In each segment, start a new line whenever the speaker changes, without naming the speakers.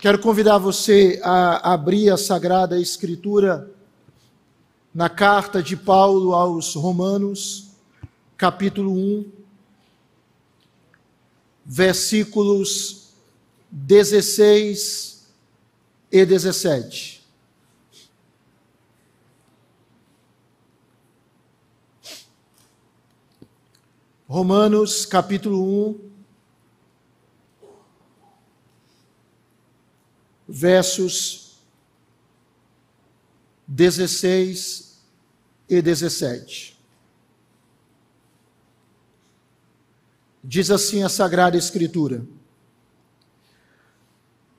Quero convidar você a abrir a Sagrada Escritura na carta de Paulo aos Romanos, capítulo 1, versículos 16 e 17. Romanos, capítulo 1, versos 16 e 17. Diz assim a Sagrada Escritura: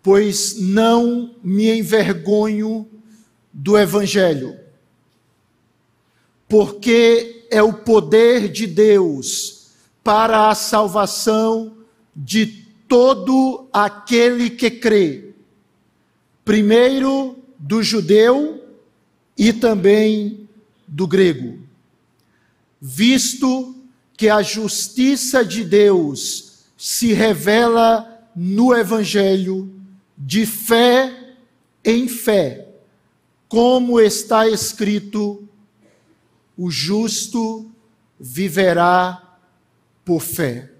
Pois não me envergonho do Evangelho, porque é o poder de Deus para a salvação de todo aquele que crê primeiro do judeu e também do grego, visto que a justiça de Deus se revela no Evangelho de fé em fé, como está escrito: o justo viverá por fé.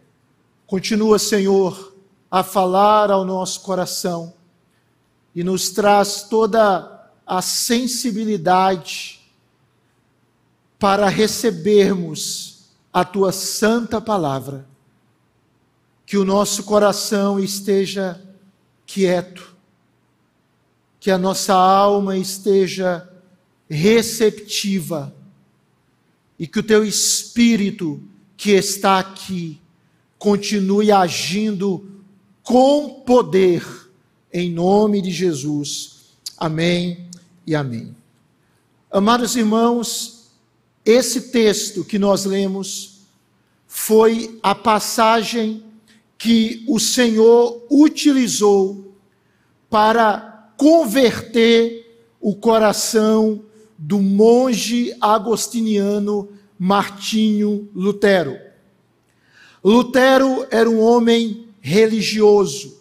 Continua, Senhor, a falar ao nosso coração e nos traz toda a sensibilidade para recebermos a tua santa palavra. Que o nosso coração esteja quieto, que a nossa alma esteja receptiva e que o teu espírito que está aqui continue agindo com poder em nome de Jesus. Amém e amém. Amados irmãos, esse texto que nós lemos foi a passagem que o Senhor utilizou para converter o coração do monge agostiniano Martinho Lutero. Lutero era um homem religioso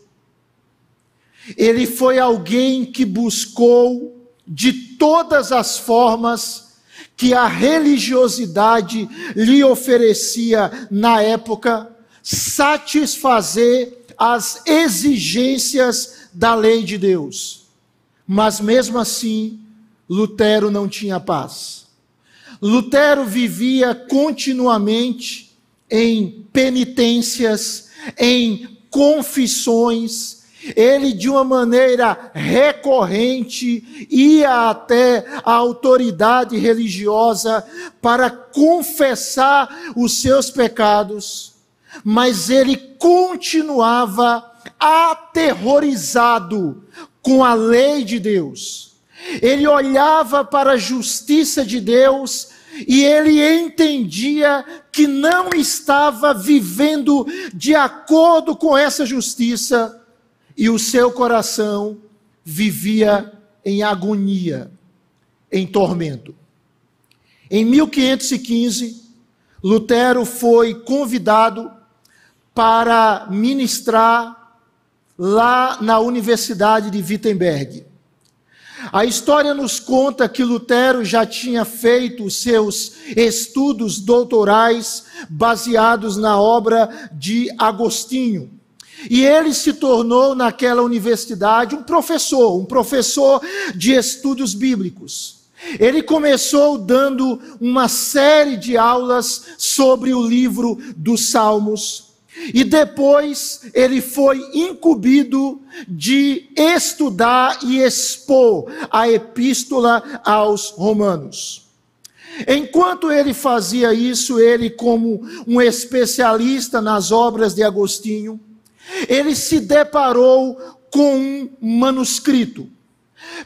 ele foi alguém que buscou de todas as formas que a religiosidade lhe oferecia na época, satisfazer as exigências da lei de Deus. Mas mesmo assim, Lutero não tinha paz. Lutero vivia continuamente em penitências, em confissões, ele, de uma maneira recorrente, ia até a autoridade religiosa para confessar os seus pecados, mas ele continuava aterrorizado com a lei de Deus. Ele olhava para a justiça de Deus e ele entendia que não estava vivendo de acordo com essa justiça e o seu coração vivia em agonia, em tormento. Em 1515, Lutero foi convidado para ministrar lá na Universidade de Wittenberg. A história nos conta que Lutero já tinha feito seus estudos doutorais baseados na obra de Agostinho. E ele se tornou, naquela universidade, um professor, um professor de estudos bíblicos. Ele começou dando uma série de aulas sobre o livro dos Salmos. E depois ele foi incumbido de estudar e expor a epístola aos Romanos. Enquanto ele fazia isso, ele, como um especialista nas obras de Agostinho, ele se deparou com um manuscrito.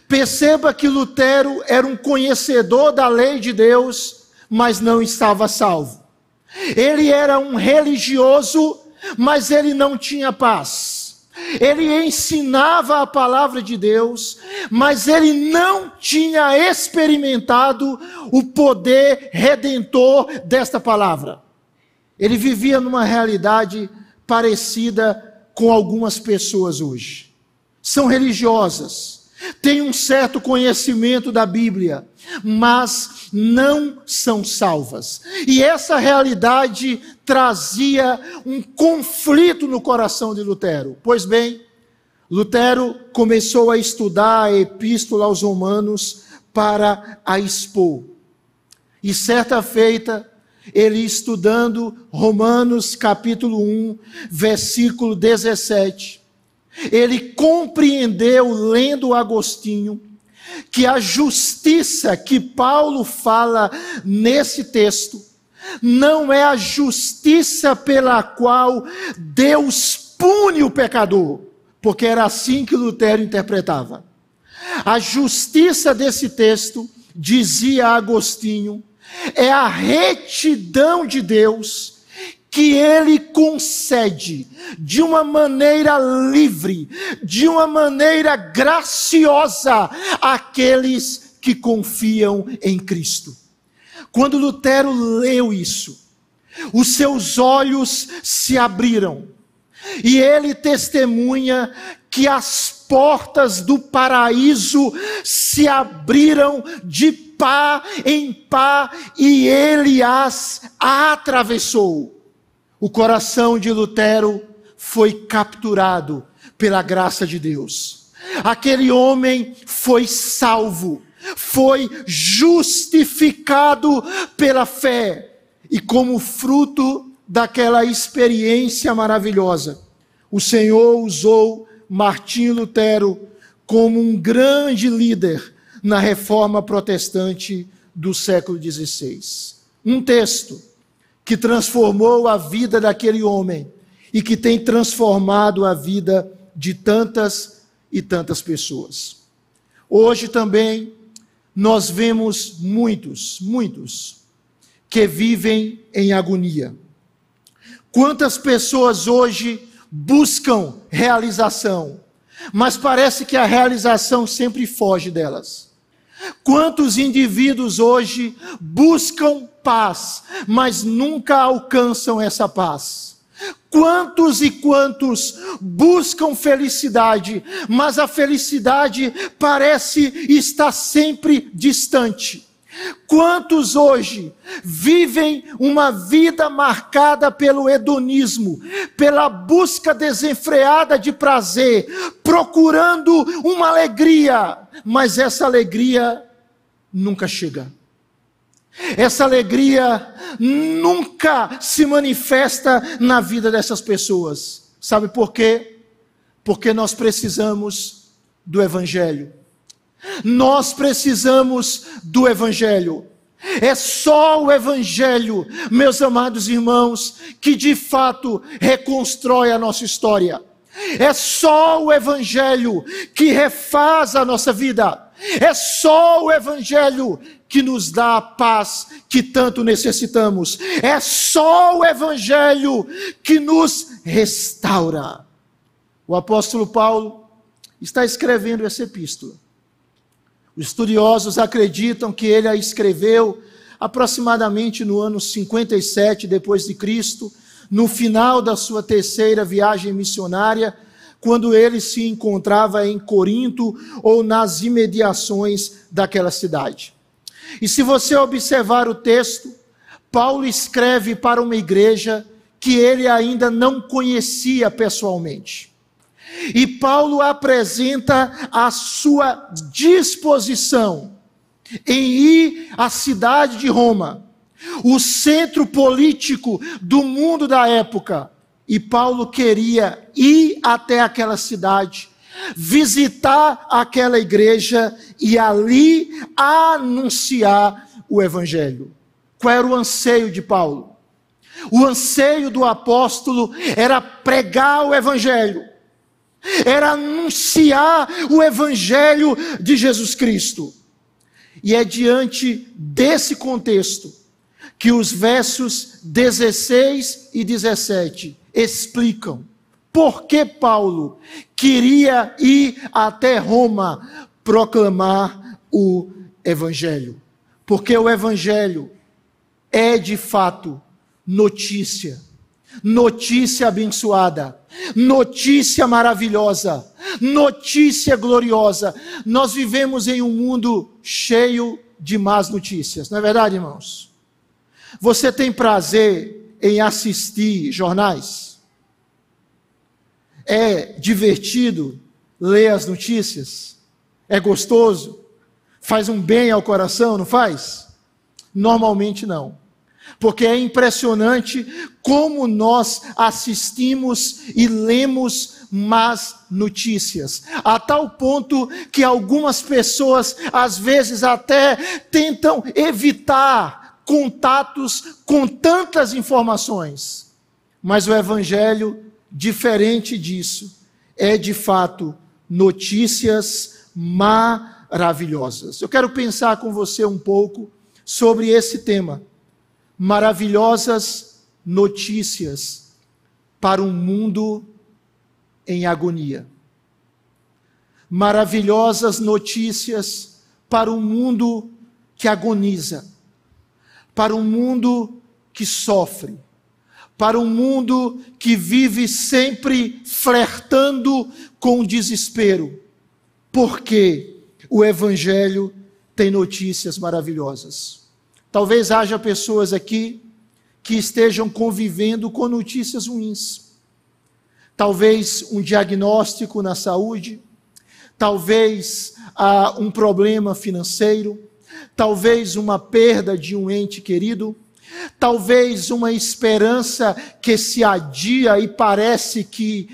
Perceba que Lutero era um conhecedor da lei de Deus, mas não estava salvo. Ele era um religioso, mas ele não tinha paz. Ele ensinava a palavra de Deus, mas ele não tinha experimentado o poder redentor desta palavra. Ele vivia numa realidade parecida com algumas pessoas hoje. são religiosas, têm um certo conhecimento da Bíblia, mas não são salvas. E essa realidade trazia um conflito no coração de Lutero. Pois bem, Lutero começou a estudar a Epístola aos Romanos para a expor. E certa feita, ele estudando Romanos capítulo 1, versículo 17, ele compreendeu, lendo Agostinho, que a justiça que Paulo fala nesse texto não é a justiça pela qual Deus pune o pecador, porque era assim que Lutero interpretava. A justiça desse texto, dizia Agostinho, é a retidão de Deus que ele concede de uma maneira livre, de uma maneira graciosa àqueles que confiam em Cristo. Quando Lutero leu isso, os seus olhos se abriram e ele testemunha que as portas do paraíso se abriram de pá em pá e ele as atravessou. O coração de Lutero foi capturado pela graça de Deus. Aquele homem foi salvo, foi justificado pela fé. E como fruto daquela experiência maravilhosa, o Senhor usou Martim Lutero como um grande líder na reforma protestante do século XVI. Um texto que transformou a vida daquele homem e que tem transformado a vida de tantas e tantas pessoas. Hoje também nós vemos muitos, muitos que vivem em agonia. Quantas pessoas hoje buscam realização, mas parece que a realização sempre foge delas. Quantos indivíduos hoje buscam paz, mas nunca alcançam essa paz? Quantos e quantos buscam felicidade, mas a felicidade parece estar sempre distante? Quantos hoje vivem uma vida marcada pelo hedonismo, pela busca desenfreada de prazer, procurando uma alegria, mas essa alegria nunca chega. Essa alegria nunca se manifesta na vida dessas pessoas. Sabe por quê? Porque nós precisamos do Evangelho. Nós precisamos do Evangelho. É só o Evangelho, meus amados irmãos, que de fato reconstrói a nossa história. É só o Evangelho que refaz a nossa vida. É só o Evangelho que nos dá a paz que tanto necessitamos. É só o Evangelho que nos restaura. O apóstolo Paulo está escrevendo essa epístola os estudiosos acreditam que ele a escreveu aproximadamente no ano 57 depois de Cristo, no final da sua terceira viagem missionária, quando ele se encontrava em Corinto ou nas imediações daquela cidade. E se você observar o texto, Paulo escreve para uma igreja que ele ainda não conhecia pessoalmente. E Paulo apresenta a sua disposição em ir à cidade de Roma, o centro político do mundo da época. E Paulo queria ir até aquela cidade, visitar aquela igreja e ali anunciar o evangelho. Qual era o anseio de Paulo? O anseio do apóstolo era pregar o evangelho era anunciar o Evangelho de Jesus Cristo. E é diante desse contexto que os versos 16 e 17 explicam por que Paulo queria ir até Roma proclamar o Evangelho. Porque o Evangelho é de fato notícia notícia abençoada, notícia maravilhosa, notícia gloriosa. Nós vivemos em um mundo cheio de más notícias, não é verdade, irmãos? Você tem prazer em assistir jornais? É divertido ler as notícias? É gostoso? Faz um bem ao coração, não faz? Normalmente não. Porque é impressionante como nós assistimos e lemos más notícias, a tal ponto que algumas pessoas às vezes até tentam evitar contatos com tantas informações. Mas o evangelho, diferente disso, é de fato notícias maravilhosas. Eu quero pensar com você um pouco sobre esse tema. Maravilhosas notícias para um mundo em agonia. Maravilhosas notícias para um mundo que agoniza, para um mundo que sofre, para um mundo que vive sempre flertando com o desespero, porque o Evangelho tem notícias maravilhosas. Talvez haja pessoas aqui que estejam convivendo com notícias ruins. Talvez um diagnóstico na saúde, talvez ah, um problema financeiro, talvez uma perda de um ente querido, talvez uma esperança que se adia e parece que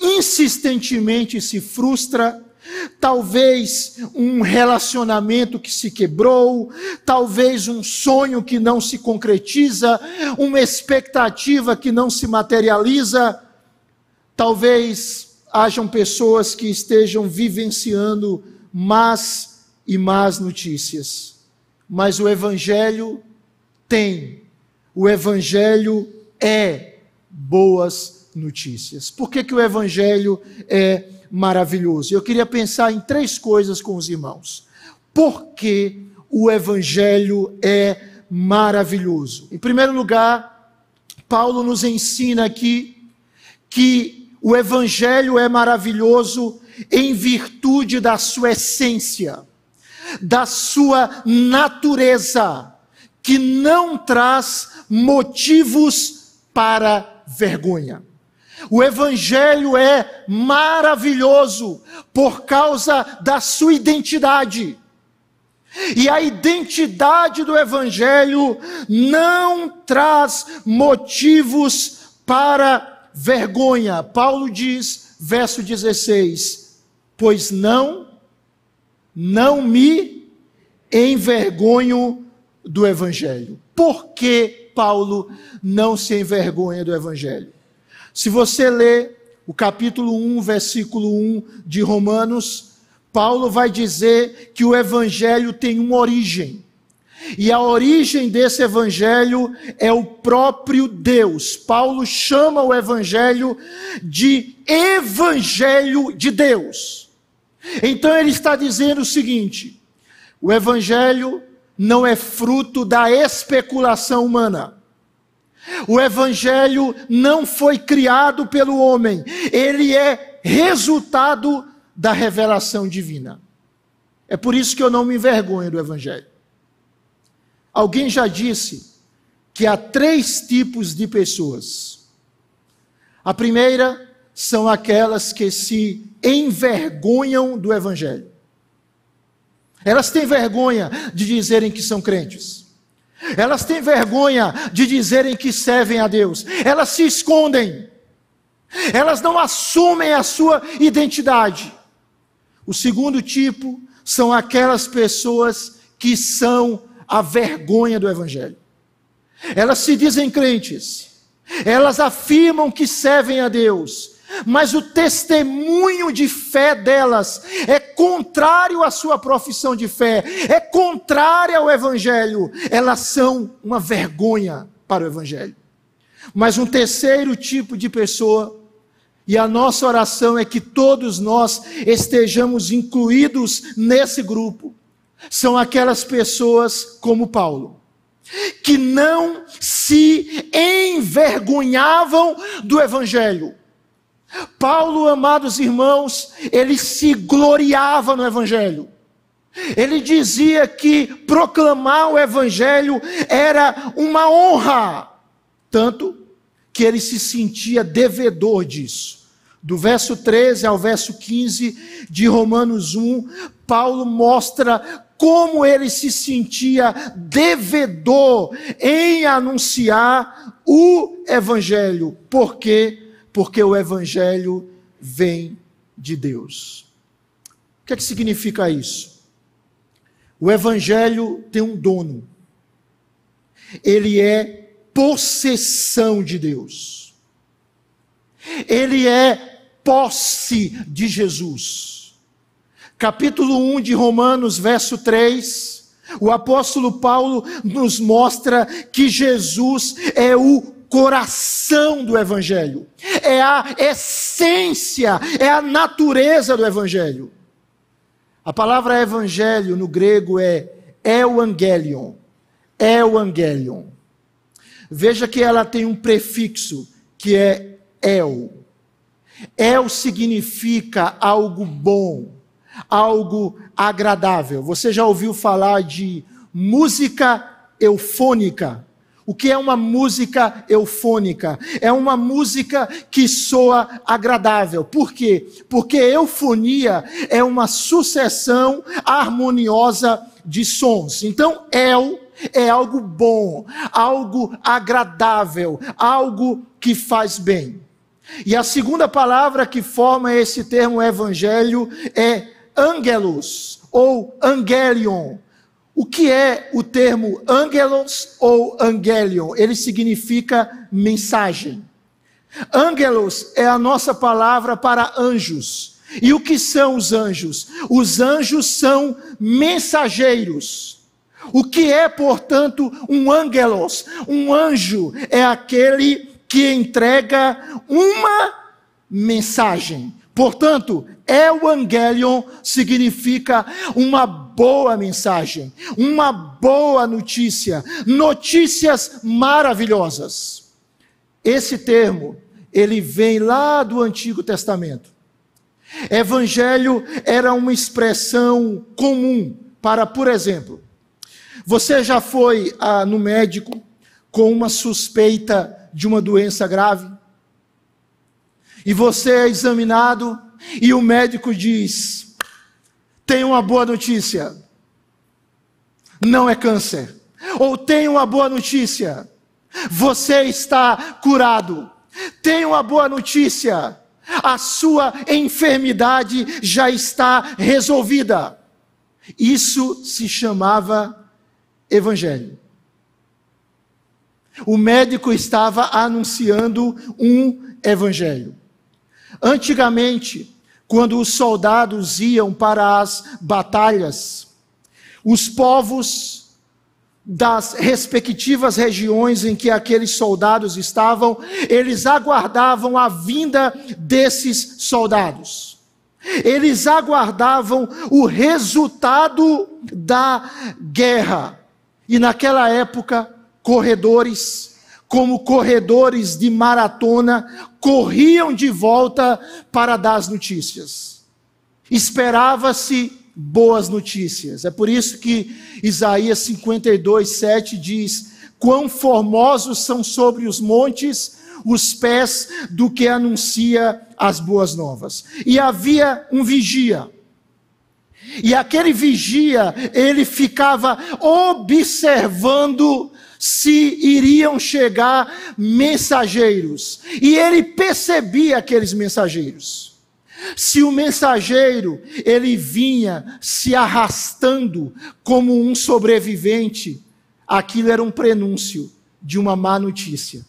insistentemente se frustra, talvez um relacionamento que se quebrou, talvez um sonho que não se concretiza, uma expectativa que não se materializa, talvez hajam pessoas que estejam vivenciando más e más notícias. Mas o Evangelho tem, o Evangelho é boas notícias. Por que, que o Evangelho é maravilhoso? Eu queria pensar em três coisas com os irmãos. Por que o Evangelho é maravilhoso? Em primeiro lugar, Paulo nos ensina aqui que o Evangelho é maravilhoso em virtude da sua essência, da sua natureza, que não traz motivos para vergonha. O Evangelho é maravilhoso por causa da sua identidade. E a identidade do Evangelho não traz motivos para vergonha. Paulo diz, verso 16: Pois não, não me envergonho do Evangelho. Por que Paulo não se envergonha do Evangelho? Se você lê o capítulo 1, versículo 1 de Romanos, Paulo vai dizer que o evangelho tem uma origem. E a origem desse evangelho é o próprio Deus. Paulo chama o evangelho de evangelho de Deus. Então ele está dizendo o seguinte: o evangelho não é fruto da especulação humana. O Evangelho não foi criado pelo homem, ele é resultado da revelação divina. É por isso que eu não me envergonho do Evangelho. Alguém já disse que há três tipos de pessoas. A primeira são aquelas que se envergonham do Evangelho. Elas têm vergonha de dizerem que são crentes. Elas têm vergonha de dizerem que servem a Deus. Elas se escondem. Elas não assumem a sua identidade. O segundo tipo são aquelas pessoas que são a vergonha do Evangelho. Elas se dizem crentes. Elas afirmam que servem a Deus mas o testemunho de fé delas é contrário à sua profissão de fé, é contrário ao Evangelho. Elas são uma vergonha para o Evangelho. Mas um terceiro tipo de pessoa, e a nossa oração é que todos nós estejamos incluídos nesse grupo, são aquelas pessoas como Paulo, que não se envergonhavam do Evangelho. Paulo, amados irmãos, ele se gloriava no Evangelho. Ele dizia que proclamar o Evangelho era uma honra, tanto que ele se sentia devedor disso. Do verso 13 ao verso 15 de Romanos 1, Paulo mostra como ele se sentia devedor em anunciar o Evangelho. Por quê? Porque o Evangelho vem de Deus. O que, é que significa isso? O Evangelho tem um dono. Ele é possessão de Deus. Ele é posse de Jesus. Capítulo 1 de Romanos, verso 3, o apóstolo Paulo nos mostra que Jesus é o coração do Evangelho, é a essência, é a natureza do Evangelho. A palavra Evangelho no grego é Evangelion, Evangelion. Veja que ela tem um prefixo que é El. El significa algo bom, algo agradável. Você já ouviu falar de música eufônica? O que é uma música eufônica? É uma música que soa agradável. Por quê? Porque eufonia é uma sucessão harmoniosa de sons. Então, el é algo bom, algo agradável, algo que faz bem. E a segunda palavra que forma esse termo evangelho é angelos ou angelion. O que é o termo angelos ou angelion? Ele significa mensagem. Angelos é a nossa palavra para anjos. E o que são os anjos? Os anjos são mensageiros. O que é, portanto, um angelos? Um anjo é aquele que entrega uma mensagem. Portanto, Evangelion significa uma boa mensagem, uma boa notícia, notícias maravilhosas. Esse termo, ele vem lá do Antigo Testamento. Evangelho era uma expressão comum para, por exemplo, você já foi ah, no médico com uma suspeita de uma doença grave, e você é examinado, e o médico diz: tem uma boa notícia, não é câncer. Ou tem uma boa notícia, você está curado. Tem uma boa notícia, a sua enfermidade já está resolvida. Isso se chamava Evangelho. O médico estava anunciando um evangelho. Antigamente, quando os soldados iam para as batalhas, os povos das respectivas regiões em que aqueles soldados estavam, eles aguardavam a vinda desses soldados. Eles aguardavam o resultado da guerra. E naquela época, corredores, como corredores de maratona, corriam de volta para dar as notícias. Esperava-se boas notícias. É por isso que Isaías 52, 7 diz: Quão formosos são sobre os montes os pés do que anuncia as boas novas. E havia um vigia. E aquele vigia, ele ficava observando se iriam chegar mensageiros. E ele percebia aqueles mensageiros. Se o mensageiro ele vinha se arrastando como um sobrevivente, aquilo era um prenúncio de uma má notícia.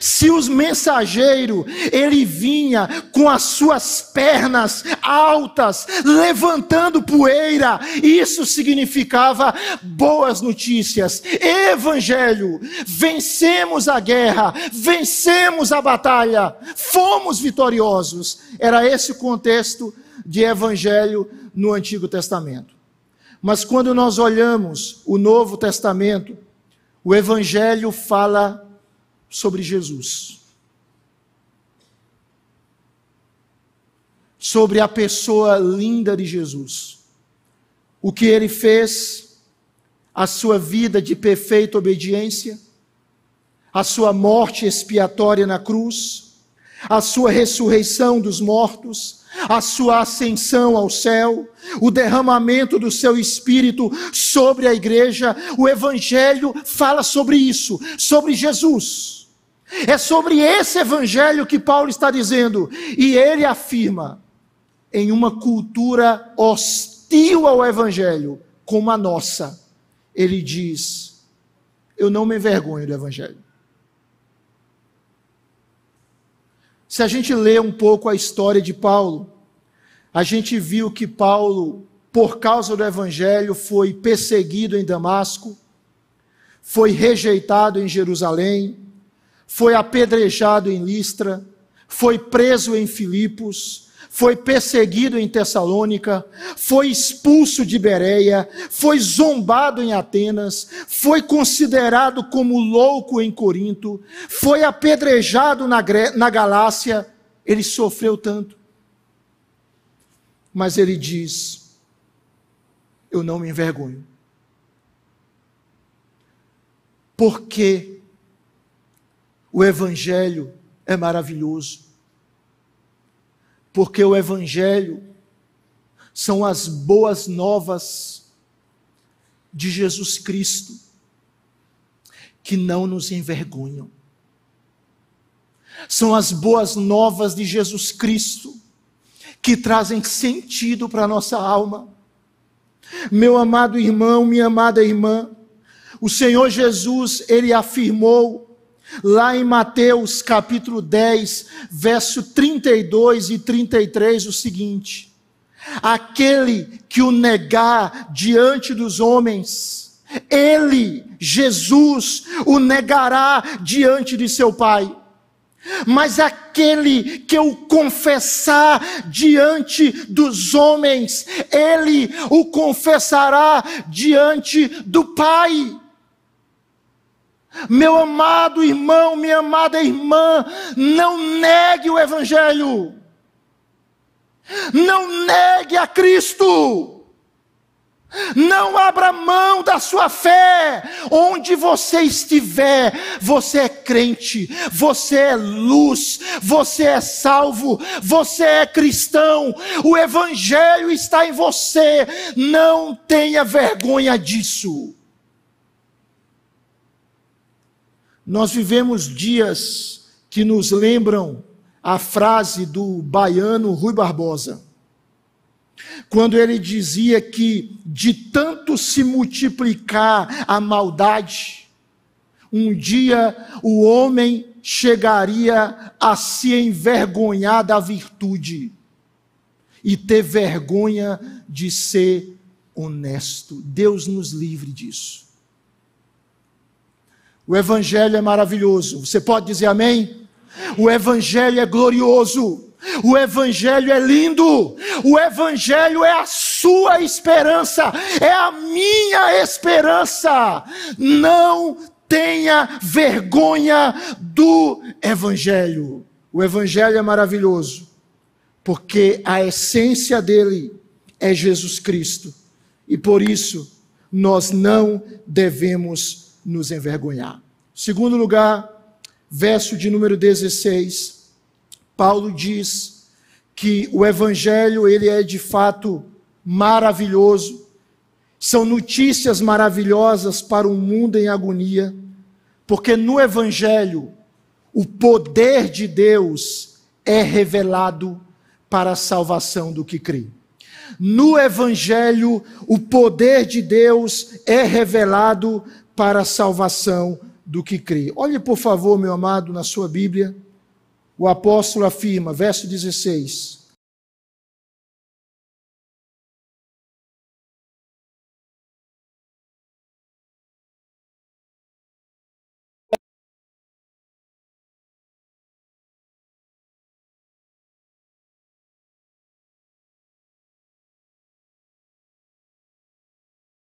Se os mensageiros, ele vinha com as suas pernas altas, levantando poeira, isso significava boas notícias. Evangelho, vencemos a guerra, vencemos a batalha, fomos vitoriosos. Era esse o contexto de evangelho no Antigo Testamento. Mas quando nós olhamos o Novo Testamento, O Evangelho fala sobre Jesus. Sobre a pessoa linda de Jesus. O que ele fez, a sua vida de perfeita obediência, a sua morte expiatória na cruz, a sua ressurreição dos mortos, a sua ascensão ao céu, o derramamento do seu espírito sobre a igreja, o evangelho fala sobre isso, sobre Jesus. É sobre esse evangelho que Paulo está dizendo, e ele afirma em uma cultura hostil ao evangelho, como a nossa. Ele diz: Eu não me envergonho do evangelho. Se a gente lê um pouco a história de Paulo, a gente viu que Paulo, por causa do evangelho, foi perseguido em Damasco, foi rejeitado em Jerusalém, foi apedrejado em Listra, foi preso em Filipos, foi perseguido em Tessalônica, foi expulso de Bereia, foi zombado em Atenas, foi considerado como louco em Corinto, foi apedrejado na, na Galácia, ele sofreu tanto. Mas ele diz: Eu não me envergonho. Porque o Evangelho é maravilhoso porque o Evangelho são as boas novas de Jesus Cristo, que não nos envergonham. São as boas novas de Jesus Cristo, que trazem sentido para a nossa alma. Meu amado irmão, minha amada irmã, o Senhor Jesus, ele afirmou Lá em Mateus capítulo 10, verso 32 e 33, o seguinte: Aquele que o negar diante dos homens, ele, Jesus, o negará diante de seu Pai. Mas aquele que o confessar diante dos homens, ele o confessará diante do Pai. Meu amado irmão, minha amada irmã, não negue o Evangelho. Não negue a Cristo. Não abra mão da sua fé. Onde você estiver, você é crente, você é luz, você é salvo, você é cristão. O Evangelho está em você. Não tenha vergonha disso. Nós vivemos dias que nos lembram a frase do baiano Rui Barbosa, quando ele dizia que de tanto se multiplicar a maldade, um dia o homem chegaria a se envergonhar da virtude e ter vergonha de ser honesto. Deus nos livre disso. O Evangelho é maravilhoso. Você pode dizer amém? O Evangelho é glorioso. O Evangelho é lindo. O Evangelho é a sua esperança. É a minha esperança. Não tenha vergonha do Evangelho. O Evangelho é maravilhoso. Porque a essência dele é Jesus Cristo. E por isso, nós não devemos nos envergonhar. Segundo lugar, verso de número 16, Paulo diz que o evangelho ele é de fato maravilhoso. São notícias maravilhosas para um mundo em agonia, porque no evangelho o poder de Deus é revelado para a salvação do que crê. No Evangelho, o poder de Deus é revelado para a salvação do que crê. Olhe, por favor, meu amado, na sua Bíblia, o apóstolo afirma, verso 16.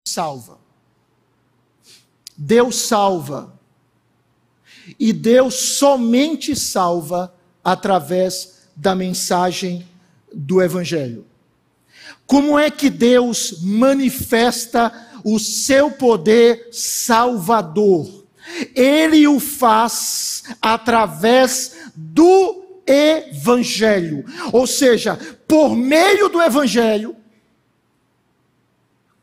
salva. Deus salva. E Deus somente salva através da mensagem do Evangelho. Como é que Deus manifesta o seu poder salvador? Ele o faz através do Evangelho. Ou seja, por meio do Evangelho,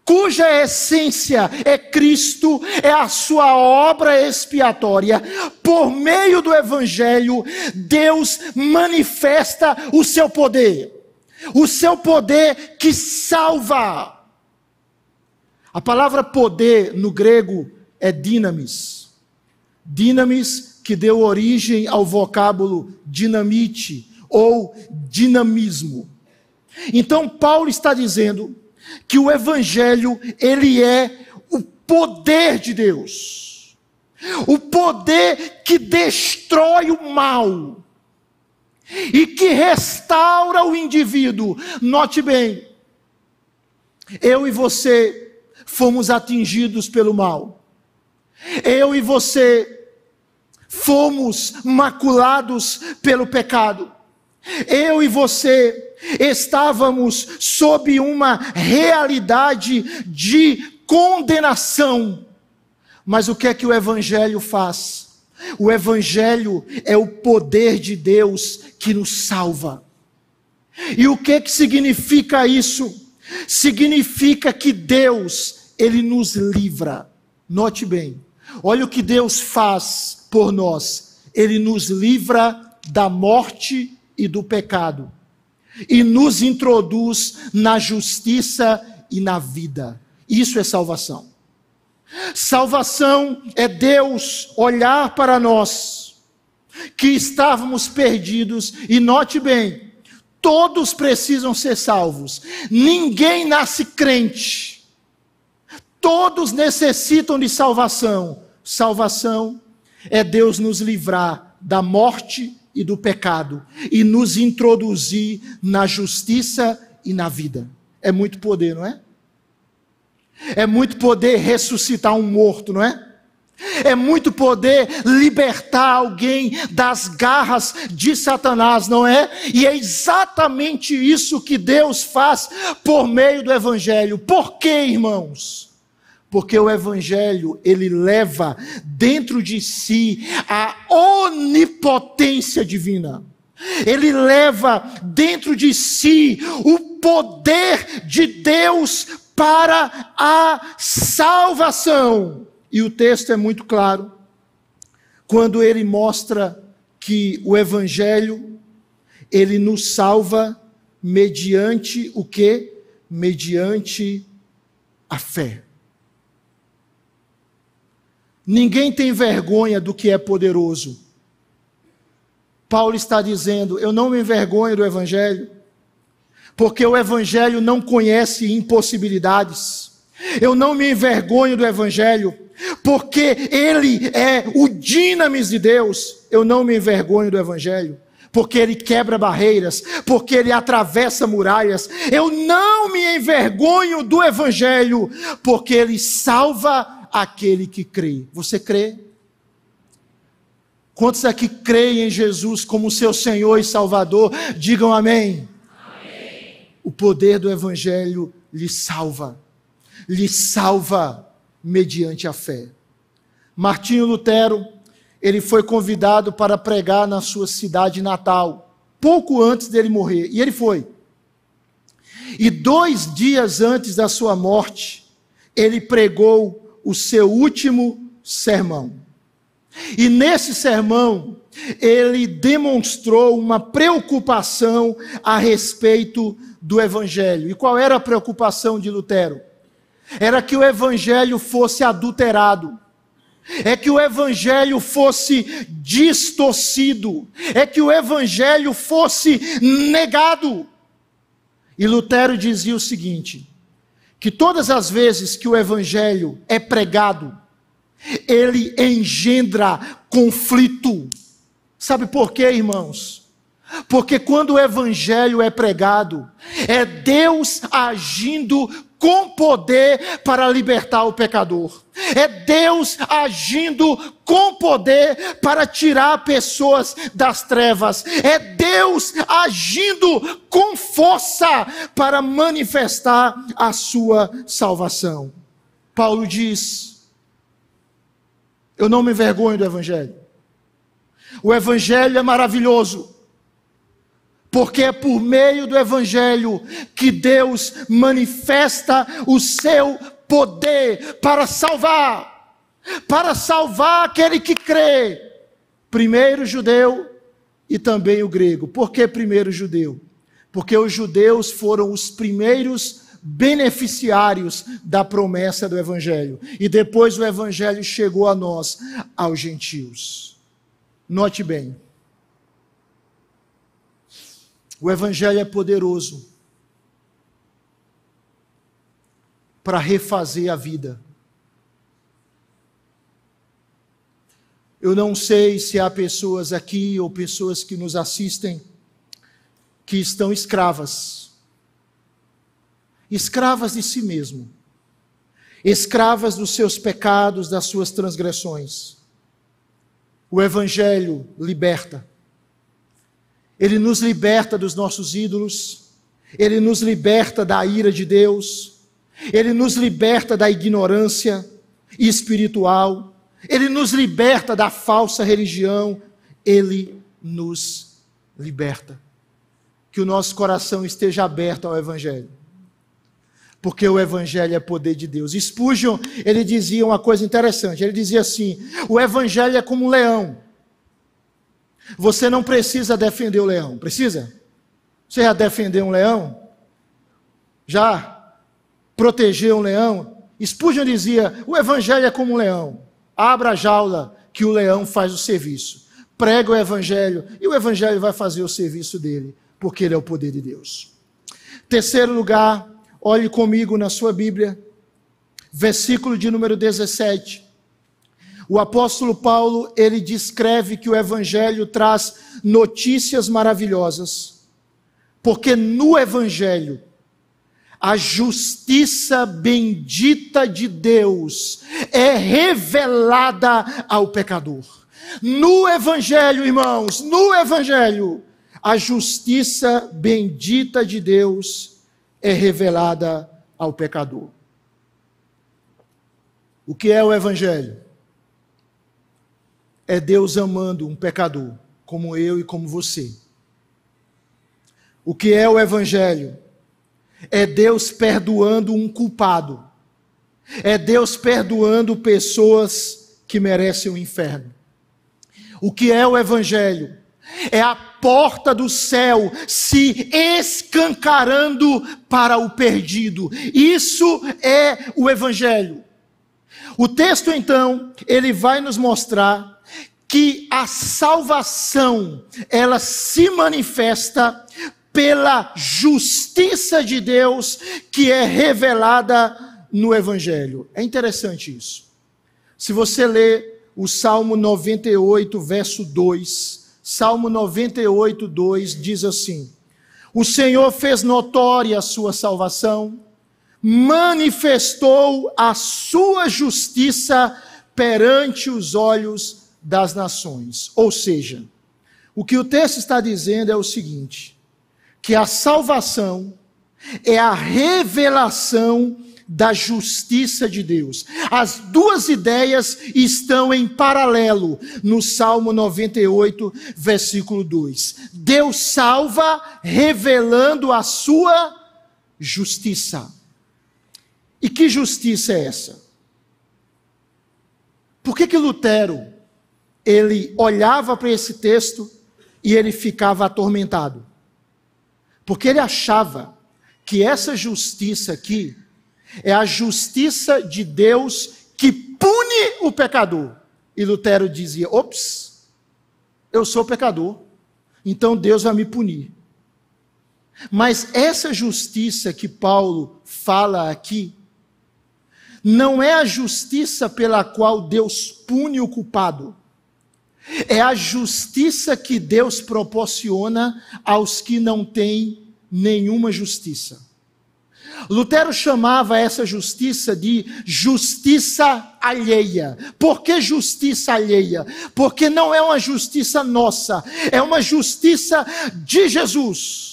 cuja essência é Cristo, é a sua obra expiatória, por meio do Evangelho, Deus manifesta o seu poder, o seu poder que salva. A palavra poder no grego é dinamis. Dinamis que deu origem ao vocábulo dinamite ou dinamismo. Então Paulo está dizendo que o evangelho, ele é o poder de Deus. O poder que destrói o mal e que restaura o indivíduo. Note bem, eu e você fomos atingidos pelo mal. Eu e você fomos maculados pelo pecado. Eu e você estávamos sob uma realidade de condenação. Mas o que é que o Evangelho faz? O Evangelho é o poder de Deus que nos salva. E o que que significa isso? Significa que Deus, Ele nos livra. Note bem, olha o que Deus faz por nós. Ele nos livra da morte e do pecado e nos introduz na justiça e na vida. Isso é salvação. Salvação é Deus olhar para nós que estávamos perdidos e note bem, todos precisam ser salvos. Ninguém nasce crente. Todos necessitam de salvação. Salvação é Deus nos livrar da morte e do pecado e nos introduzir na justiça e na vida. É muito poder, não é? É muito poder ressuscitar um morto, não é? É muito poder libertar alguém das garras de Satanás, não é? E é exatamente isso que Deus faz por meio do Evangelho. Por quê, irmãos? Porque o evangelho ele leva dentro de si a onipotência divina. Ele leva dentro de si o poder de Deus para a salvação. E o texto é muito claro quando ele mostra que o evangelho ele nos salva mediante o que? Mediante a fé. Ninguém tem vergonha do que é poderoso. Paulo está dizendo: Eu não me envergonho do Evangelho, porque o Evangelho não conhece impossibilidades. Eu não me envergonho do Evangelho, porque ele é o dinamis de Deus. Eu não me envergonho do Evangelho, porque ele quebra barreiras, porque ele atravessa muralhas. Eu não me envergonho do Evangelho, porque ele salva aquele que crê. Você crê? Quantos aqui creem em Jesus como seu Senhor e Salvador? Digam amém. amém. O poder do Evangelho lhe salva, lhe salva mediante a fé. Martinho Lutero, ele foi convidado para pregar na sua cidade natal, pouco antes dele morrer, e ele foi. E dois dias antes da sua morte, ele pregou o seu último sermão. E nesse sermão, ele demonstrou uma preocupação a respeito do evangelho. E qual era a preocupação de Lutero? Era que o evangelho fosse adulterado. É que o evangelho fosse distorcido, é que o evangelho fosse negado. E Lutero dizia o seguinte: que todas as vezes que o evangelho é pregado, ele engendra conflito. Sabe por quê, irmãos? Porque quando o evangelho é pregado, é Deus agindo com poder para libertar o pecador. É Deus agindo com poder para tirar pessoas das trevas. É Deus agindo com força para manifestar a sua salvação. Paulo diz: Eu não me envergonho do Evangelho. O Evangelho é maravilhoso porque é por meio do Evangelho que Deus manifesta o seu poder para salvar, para salvar aquele que crê, primeiro o judeu e também o grego. Por que primeiro o judeu? Porque os judeus foram os primeiros beneficiários da promessa do Evangelho. E depois o Evangelho chegou a nós, aos gentios. Note bem. O Evangelho é poderoso para refazer a vida. Eu não sei se há pessoas aqui ou pessoas que nos assistem que estão escravas. Escravas de si mesmo. Escravas dos seus pecados, das suas transgressões. O Evangelho liberta. Ele nos liberta dos nossos ídolos, ele nos liberta da ira de Deus, ele nos liberta da ignorância espiritual, ele nos liberta da falsa religião, ele nos liberta. Que o nosso coração esteja aberto ao Evangelho. Porque o Evangelho é poder de Deus. Spurgeon, ele dizia uma coisa interessante. Ele dizia assim: o Evangelho é como um leão você não precisa defender o leão, precisa? Você já defendeu um leão? Já protegeu um leão? Spurgeon dizia: o evangelho é como um leão. Abra a jaula que o leão faz o serviço. Prega o evangelho e o evangelho vai fazer o serviço dele, porque ele é o poder de Deus. Terceiro lugar, olhe comigo na sua Bíblia, versículo de número 17. O apóstolo Paulo, ele descreve que o evangelho traz notícias maravilhosas. Porque no evangelho a justiça bendita de Deus é revelada ao pecador. No Evangelho, irmãos, no Evangelho, a justiça bendita de Deus é revelada ao pecador. O que é o Evangelho? É Deus amando um pecador, como eu e como você. O que é o Evangelho? É Deus perdoando um culpado. É Deus perdoando pessoas que merecem o inferno. O que é o Evangelho? É a porta do céu se escancarando para o perdido. Isso é o Evangelho. O texto, então, ele vai nos mostrar que a salvação ela se manifesta pela justiça de Deus que é revelada no evangelho. É interessante isso. Se você ler o Salmo 98, verso 2, Salmo 98, 2 diz assim: O Senhor fez notória a sua salvação, manifestou a sua justiça perante os olhos das nações. Ou seja, o que o texto está dizendo é o seguinte: que a salvação é a revelação da justiça de Deus. As duas ideias estão em paralelo no Salmo 98, versículo 2. Deus salva revelando a sua justiça. E que justiça é essa? Por que que Lutero ele olhava para esse texto e ele ficava atormentado. Porque ele achava que essa justiça aqui é a justiça de Deus que pune o pecador. E Lutero dizia: ops, eu sou pecador, então Deus vai me punir. Mas essa justiça que Paulo fala aqui, não é a justiça pela qual Deus pune o culpado, É a justiça que Deus proporciona aos que não têm nenhuma justiça. Lutero chamava essa justiça de justiça alheia. Por que justiça alheia? Porque não é uma justiça nossa, é uma justiça de Jesus.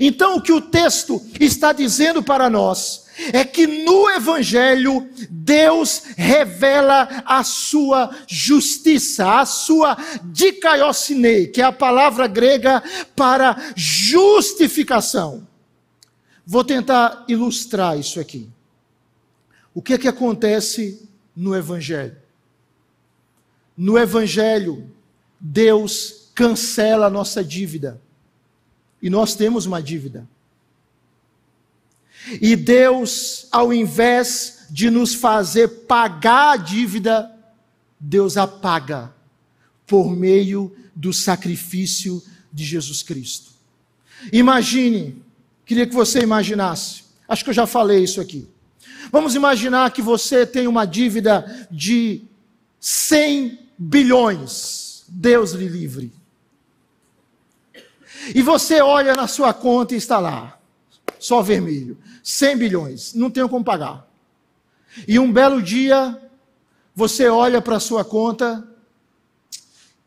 Então, o que o texto está dizendo para nós é que no Evangelho Deus revela a sua justiça, a sua dikaiosine, que é a palavra grega para justificação. Vou tentar ilustrar isso aqui. O que é que acontece no Evangelho? No Evangelho, Deus cancela a nossa dívida. E nós temos uma dívida. E Deus, ao invés de nos fazer pagar a dívida, Deus apaga por meio do sacrifício de Jesus Cristo. Imagine Queria que você imaginasse. Acho que eu já falei isso aqui. Vamos imaginar que você tem uma dívida de 100 bilhões. Deus lhe livre. E você olha na sua conta e está lá, só vermelho. 100 bilhões, não tenho como pagar. E um belo dia, você olha para a sua conta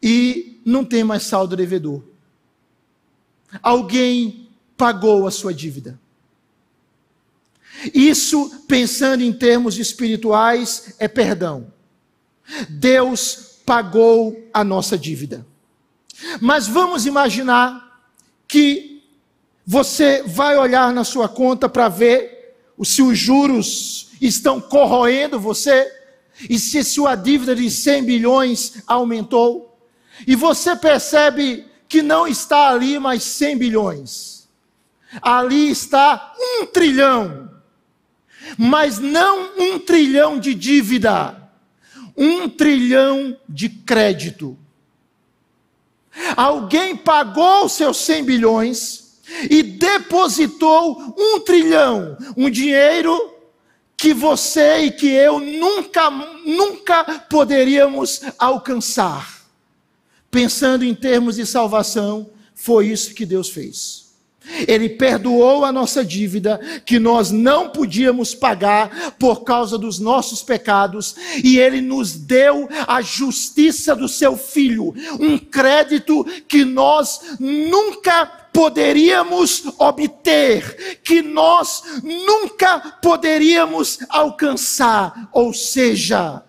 e não tem mais saldo devedor. Alguém pagou a sua dívida. Isso, pensando em termos espirituais, é perdão. Deus pagou a nossa dívida. Mas vamos imaginar que você vai olhar na sua conta para ver se os juros estão corroendo você e se sua dívida de 100 bilhões aumentou. E você percebe que não está ali mais 100 bilhões Ali está um trilhão, mas não um trilhão de dívida, um trilhão de crédito. Alguém pagou seus 100 bilhões e depositou um trilhão, um dinheiro que você e que eu nunca, nunca poderíamos alcançar. Pensando em termos de salvação, foi isso que Deus fez. Ele perdoou a nossa dívida que nós não podíamos pagar por causa dos nossos pecados e ele nos deu a justiça do seu filho, um crédito que nós nunca poderíamos obter, que nós nunca poderíamos alcançar, ou seja,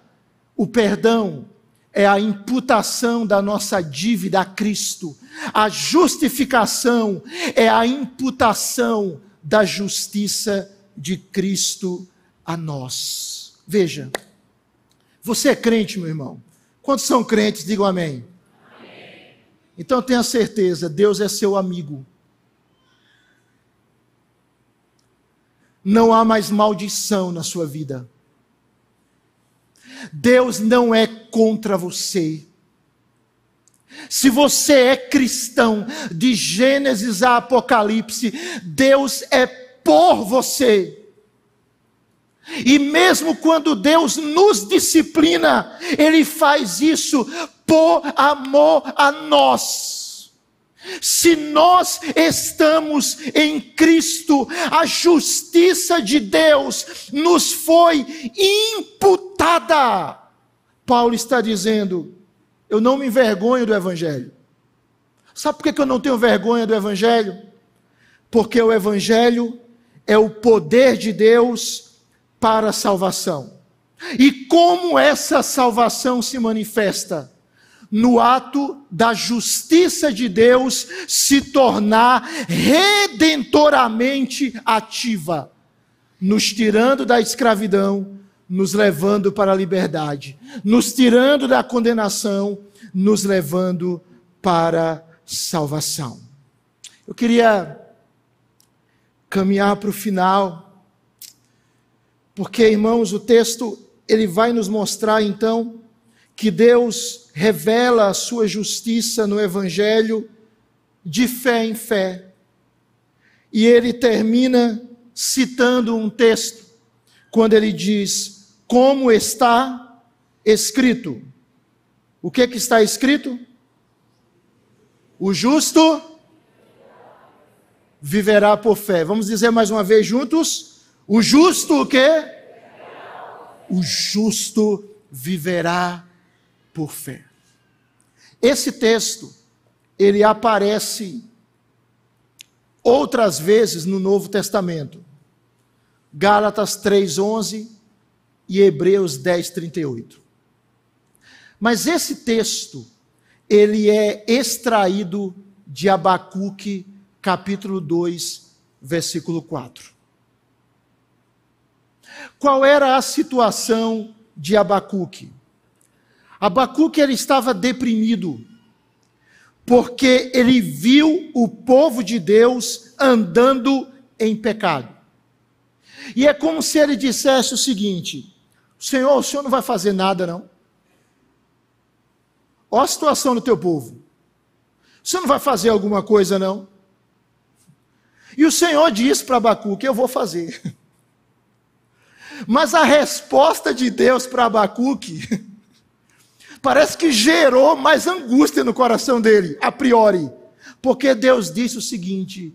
o perdão é a imputação da nossa dívida a Cristo. A justificação é a imputação da justiça de Cristo a nós. Veja, você é crente, meu irmão? Quantos são crentes? Digam amém. amém. Então tenha certeza, Deus é seu amigo. Não há mais maldição na sua vida. Deus não é contra você. Se você é cristão, de Gênesis a Apocalipse, Deus é por você. E mesmo quando Deus nos disciplina, Ele faz isso por amor a nós. Se nós estamos em Cristo, a justiça de Deus nos foi imputada. Paulo está dizendo: eu não me envergonho do Evangelho. Sabe por que eu não tenho vergonha do Evangelho? Porque o Evangelho é o poder de Deus para a salvação. E como essa salvação se manifesta? No ato da justiça de Deus se tornar redentoramente ativa, nos tirando da escravidão, nos levando para a liberdade, nos tirando da condenação, nos levando para a salvação. Eu queria caminhar para o final, porque, irmãos, o texto ele vai nos mostrar então que Deus revela a sua justiça no Evangelho de fé em fé. E ele termina citando um texto, quando ele diz: Como está escrito. O que, que está escrito? O justo viverá por fé. Vamos dizer mais uma vez juntos? O justo o quê? O justo viverá por fé. Esse texto, ele aparece outras vezes no Novo Testamento. Gálatas 3:11 e Hebreus 10:38. Mas esse texto, ele é extraído de Abacuque, capítulo 2, versículo 4. Qual era a situação de Abacuque? Abacuque ele estava deprimido, porque ele viu o povo de Deus andando em pecado. E é como se ele dissesse o seguinte: Senhor, o senhor não vai fazer nada, não. Olha a situação do teu povo. Você não vai fazer alguma coisa, não? E o Senhor diz para Abacuque: Eu vou fazer. Mas a resposta de Deus para Abacuque parece que gerou mais angústia no coração dele, a priori. Porque Deus disse o seguinte: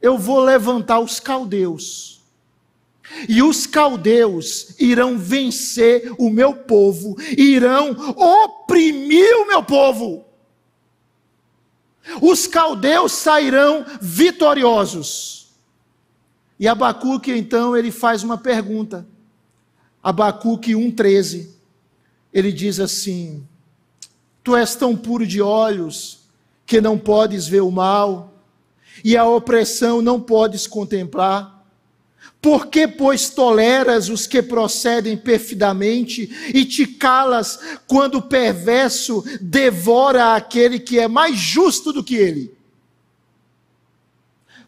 Eu vou levantar os caldeus e os caldeus irão vencer o meu povo, irão oprimir o meu povo. Os caldeus sairão vitoriosos. E Abacuque então ele faz uma pergunta. Abacuque 1:13. Ele diz assim: Tu és tão puro de olhos que não podes ver o mal, e a opressão não podes contemplar. Por que, pois, toleras os que procedem perfidamente e te calas quando o perverso devora aquele que é mais justo do que ele?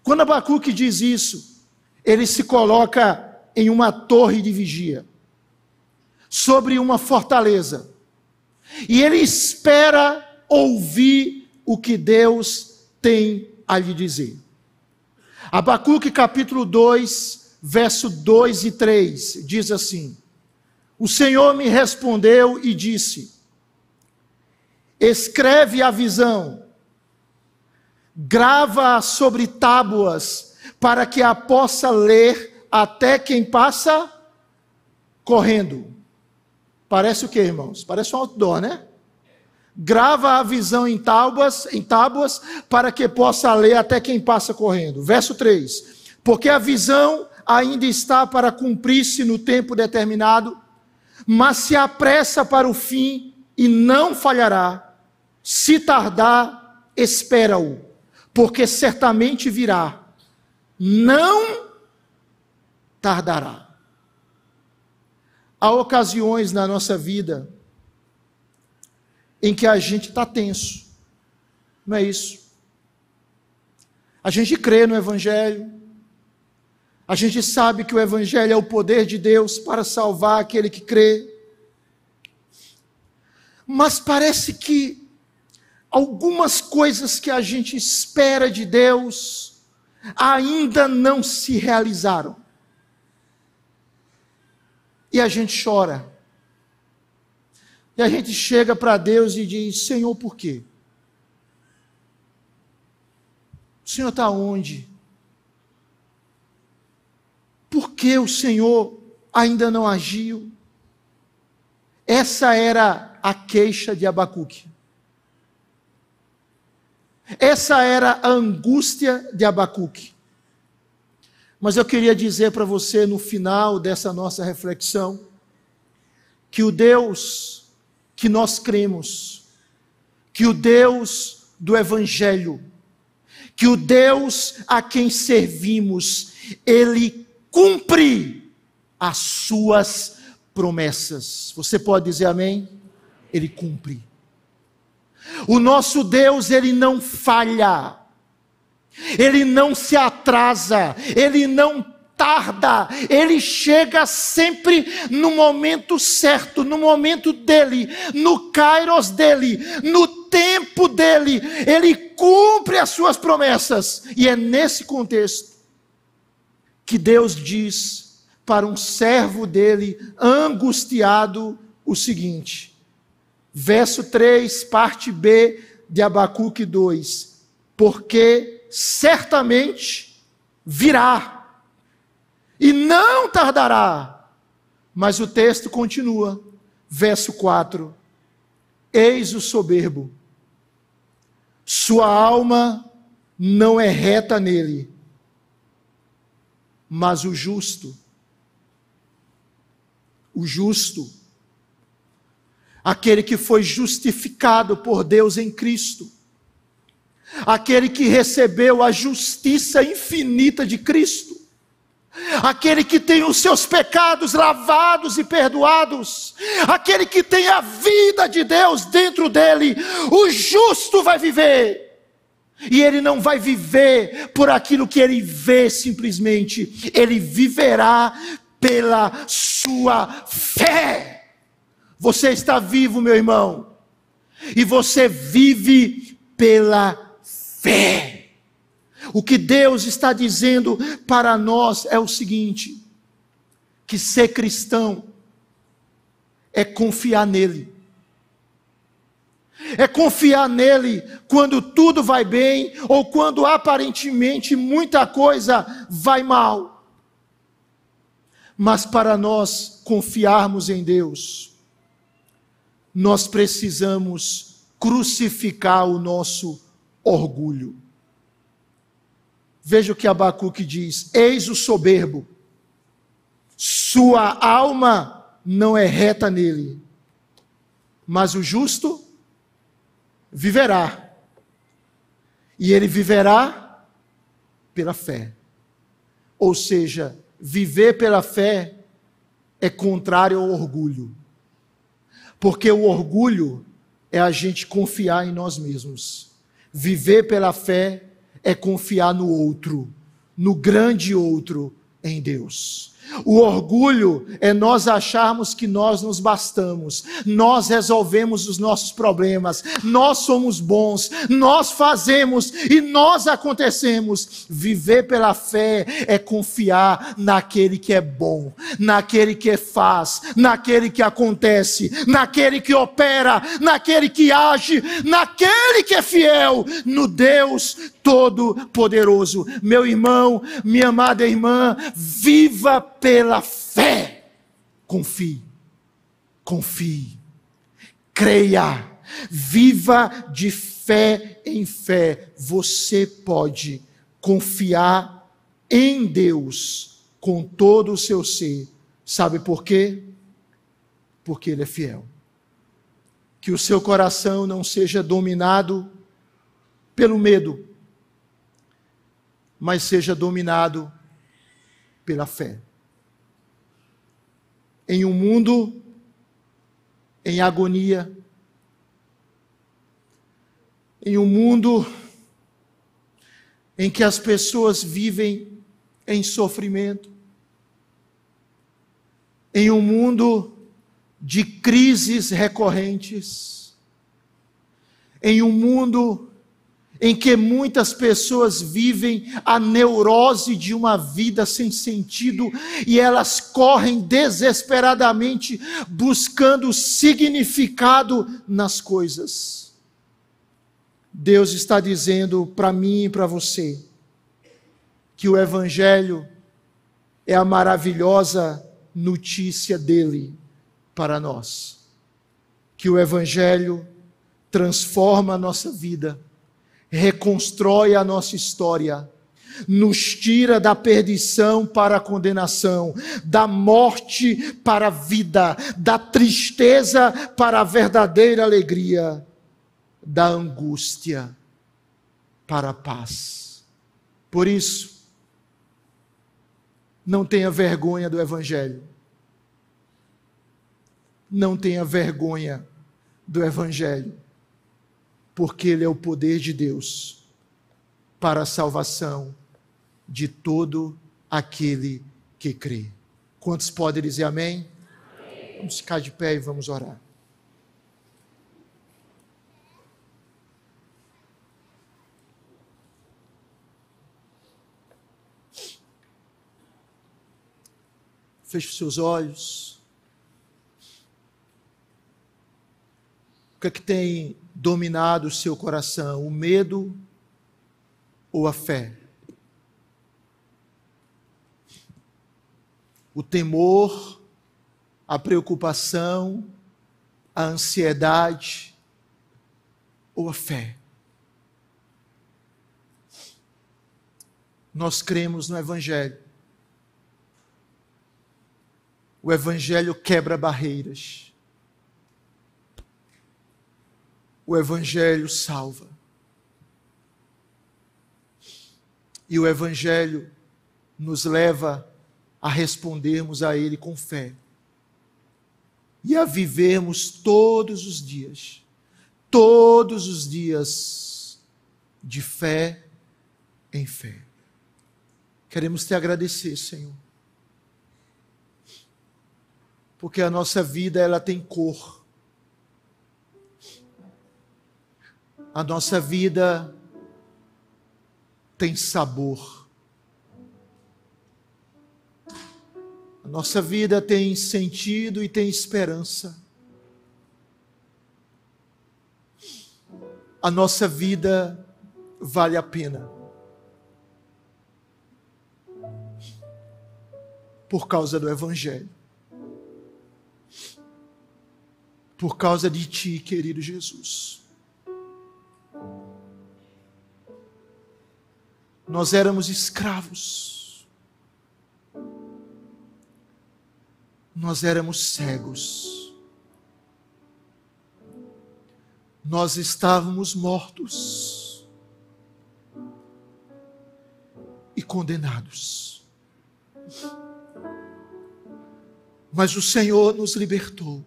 Quando Abacuque diz isso, ele se coloca em uma torre de vigia, sobre uma fortaleza, e ele espera ouvir o que Deus tem a lhe dizer. Abacuque capítulo 2, verso 2 e 3, diz assim: O Senhor me respondeu e disse: Escreve a visão, grava sobre tábuas, para que a possa ler até quem passa correndo. Parece o que, irmãos? Parece um outdoor, né? Grava a visão em tábuas, em tábuas, para que possa ler até quem passa correndo. Verso 3. Porque a visão ainda está para cumprir-se no tempo determinado, mas se apressa para o fim e não falhará. Se tardar, espera-o, porque certamente virá. Não tardará. Há ocasiões na nossa vida em que a gente está tenso, não é isso? A gente crê no Evangelho, a gente sabe que o Evangelho é o poder de Deus para salvar aquele que crê. Mas parece que algumas coisas que a gente espera de Deus ainda não se realizaram. E a gente chora. E a gente chega para Deus e diz: Senhor, por quê? O Senhor está onde? Por que o Senhor ainda não agiu? Essa era a queixa de Abacuque. Essa era a angústia de Abacuque. Mas eu queria dizer para você no final dessa nossa reflexão que o Deus que nós cremos, que o Deus do Evangelho, que o Deus a quem servimos, ele cumpre as suas promessas. Você pode dizer amém? Ele cumpre. O nosso Deus, ele não falha. Ele não se atrasa, ele não tarda, ele chega sempre no momento certo, no momento dele, no kairos dele, no tempo dele, ele cumpre as suas promessas. E é nesse contexto que Deus diz para um servo dele, angustiado, o seguinte: Verso 3, parte B de Abacuque 2. Porque certamente virá, e não tardará. Mas o texto continua, verso 4: Eis o soberbo, sua alma não é reta nele, mas o justo, o justo, aquele que foi justificado por Deus em Cristo, aquele que recebeu a justiça infinita de Cristo, aquele que tem os seus pecados lavados e perdoados, aquele que tem a vida de Deus dentro dele, o justo vai viver. E ele não vai viver por aquilo que ele vê simplesmente, ele viverá pela sua fé. Você está vivo, meu irmão, e você vive pela fé. O que Deus está dizendo para nós é o seguinte: que ser cristão é confiar nele. É confiar nele quando tudo vai bem ou quando aparentemente muita coisa vai mal. Mas para nós confiarmos em Deus, nós precisamos crucificar o nosso orgulho. Veja o que Abacuque diz: Eis o soberbo, sua alma não é reta nele, mas o justo viverá, e ele viverá pela fé. Ou seja, viver pela fé é contrário ao orgulho, porque o orgulho é a gente confiar em nós mesmos, viver pela fé é confiar no outro, no grande outro em Deus. O orgulho é nós acharmos que nós nos bastamos, nós resolvemos os nossos problemas, nós somos bons, nós fazemos e nós acontecemos. Viver pela fé é confiar naquele que é bom, naquele que faz, naquele que acontece, naquele que opera, naquele que age, naquele que é fiel, no Deus Todo-Poderoso. Meu irmão, minha amada irmã, viva pela fé. Confie, confie, creia, viva de fé em fé. Você pode confiar em Deus com todo o seu ser. Sabe por quê? Porque Ele é fiel. Que o seu coração não seja dominado pelo medo, mas seja dominado pela fé em um mundo em agonia, em um mundo em que as pessoas vivem em sofrimento, em um mundo de crises recorrentes, em um mundo em que muitas pessoas vivem a neurose de uma vida sem sentido e elas correm desesperadamente buscando significado nas coisas. Deus está dizendo para mim e para você que o Evangelho é a maravilhosa notícia dele para nós. Que o Evangelho transforma a nossa vida reconstrói a nossa história, nos tira da perdição para a condenação, da morte para a vida, da tristeza para a verdadeira alegria, da angústia para a paz. Por isso, não tenha vergonha do Evangelho. Não tenha vergonha do Evangelho porque Ele é o poder de Deus para a salvação de todo aquele que crê. Quantos podem dizer amém? amém? Vamos ficar de pé e vamos orar. Feche os seus olhos. que é que tem dominado o seu coração? O medo ou a fé? O temor, a preocupação, a ansiedade ou a fé? Nós cremos no Evangelho. O Evangelho quebra barreiras. O Evangelho salva. E o Evangelho nos leva a respondermos a Ele com fé e a vivermos todos os dias, todos os dias, de fé em fé. Queremos te agradecer, Senhor, porque a nossa vida ela tem cor. A nossa vida tem sabor. A nossa vida tem sentido e tem esperança. A nossa vida vale a pena. Por causa do Evangelho. Por causa de Ti, querido Jesus. Nós éramos escravos. Nós éramos cegos. Nós estávamos mortos e condenados. Mas o Senhor nos libertou,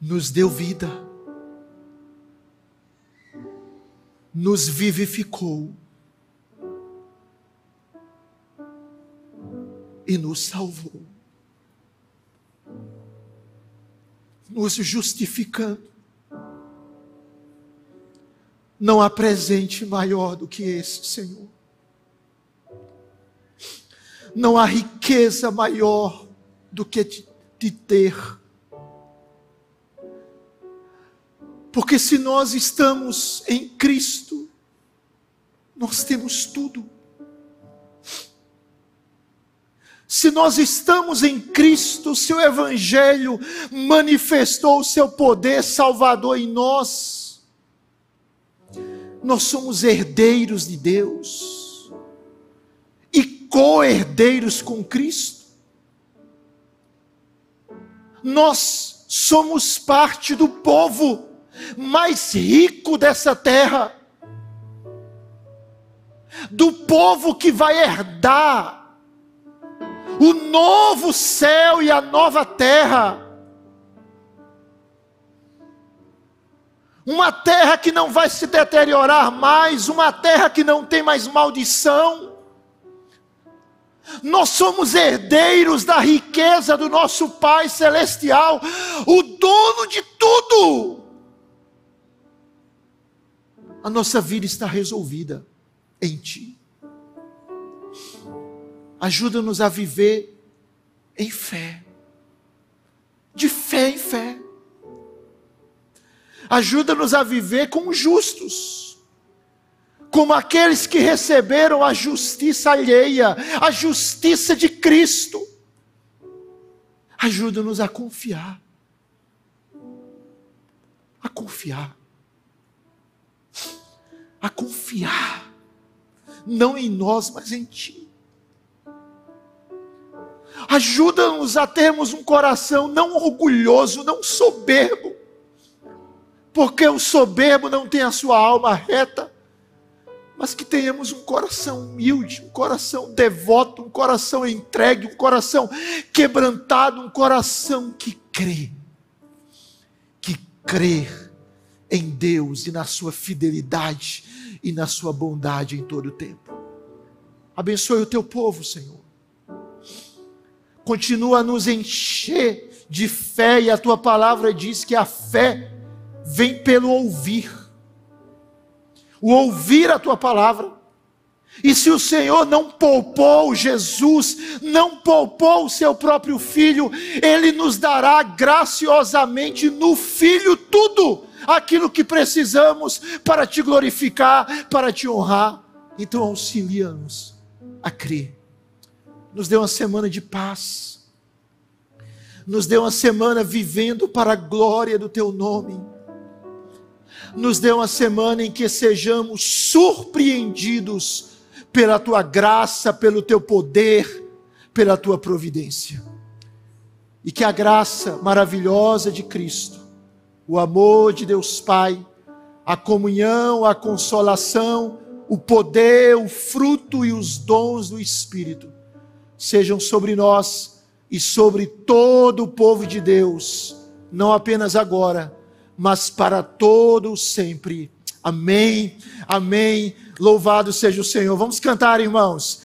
nos deu vida nos vivificou e nos salvou, nos justificando. Não há presente maior do que esse, Senhor. Não há riqueza maior do que te, te ter. Porque se nós estamos em Cristo, nós temos tudo. Se nós estamos em Cristo, seu Evangelho manifestou o seu poder salvador em nós. Nós somos herdeiros de Deus e co-herdeiros com Cristo. Nós somos parte do povo mais rico dessa terra, do povo que vai herdar o novo céu e a nova terra. Uma terra que não vai se deteriorar mais, uma terra que não tem mais maldição. Nós somos herdeiros da riqueza do nosso Pai Celestial, o dono de tudo a nossa vida está resolvida em Ti. Ajuda-nos a viver em fé, de fé em fé. Ajuda-nos a viver como justos, como aqueles que receberam a justiça alheia, a justiça de Cristo. Ajuda-nos a confiar, a confiar a confiar, não em nós, mas em Ti. Ajuda-nos a termos um coração não orgulhoso, não soberbo, porque o soberbo não tem a sua alma reta, mas que tenhamos um coração humilde, um coração devoto, um coração entregue, um coração quebrantado, um coração que crê, que crê em Deus e na sua fidelidade e na sua bondade em todo o tempo. Abençoe o teu povo, Senhor. Continua a nos encher de fé, e a tua palavra diz que a fé vem pelo ouvir. O ouvir a tua palavra E se o Senhor não poupou Jesus, não poupou o seu próprio filho, ele nos dará graciosamente no filho tudo aquilo que precisamos para te glorificar, para te honrar. Então auxilia-nos a crer. Nos dê uma semana de paz. Nos dê uma semana vivendo para a glória do teu nome. Nos dê uma semana em que sejamos surpreendidos pela tua graça, pelo teu poder, pela tua providência. E que a graça maravilhosa de Cristo, o amor de Deus Pai, a comunhão, a consolação, o poder, o fruto e os dons do Espírito sejam sobre nós e sobre todo o povo de Deus, não apenas agora, mas para todo sempre. Amém. Amém. Louvado seja o Senhor. Vamos cantar, irmãos.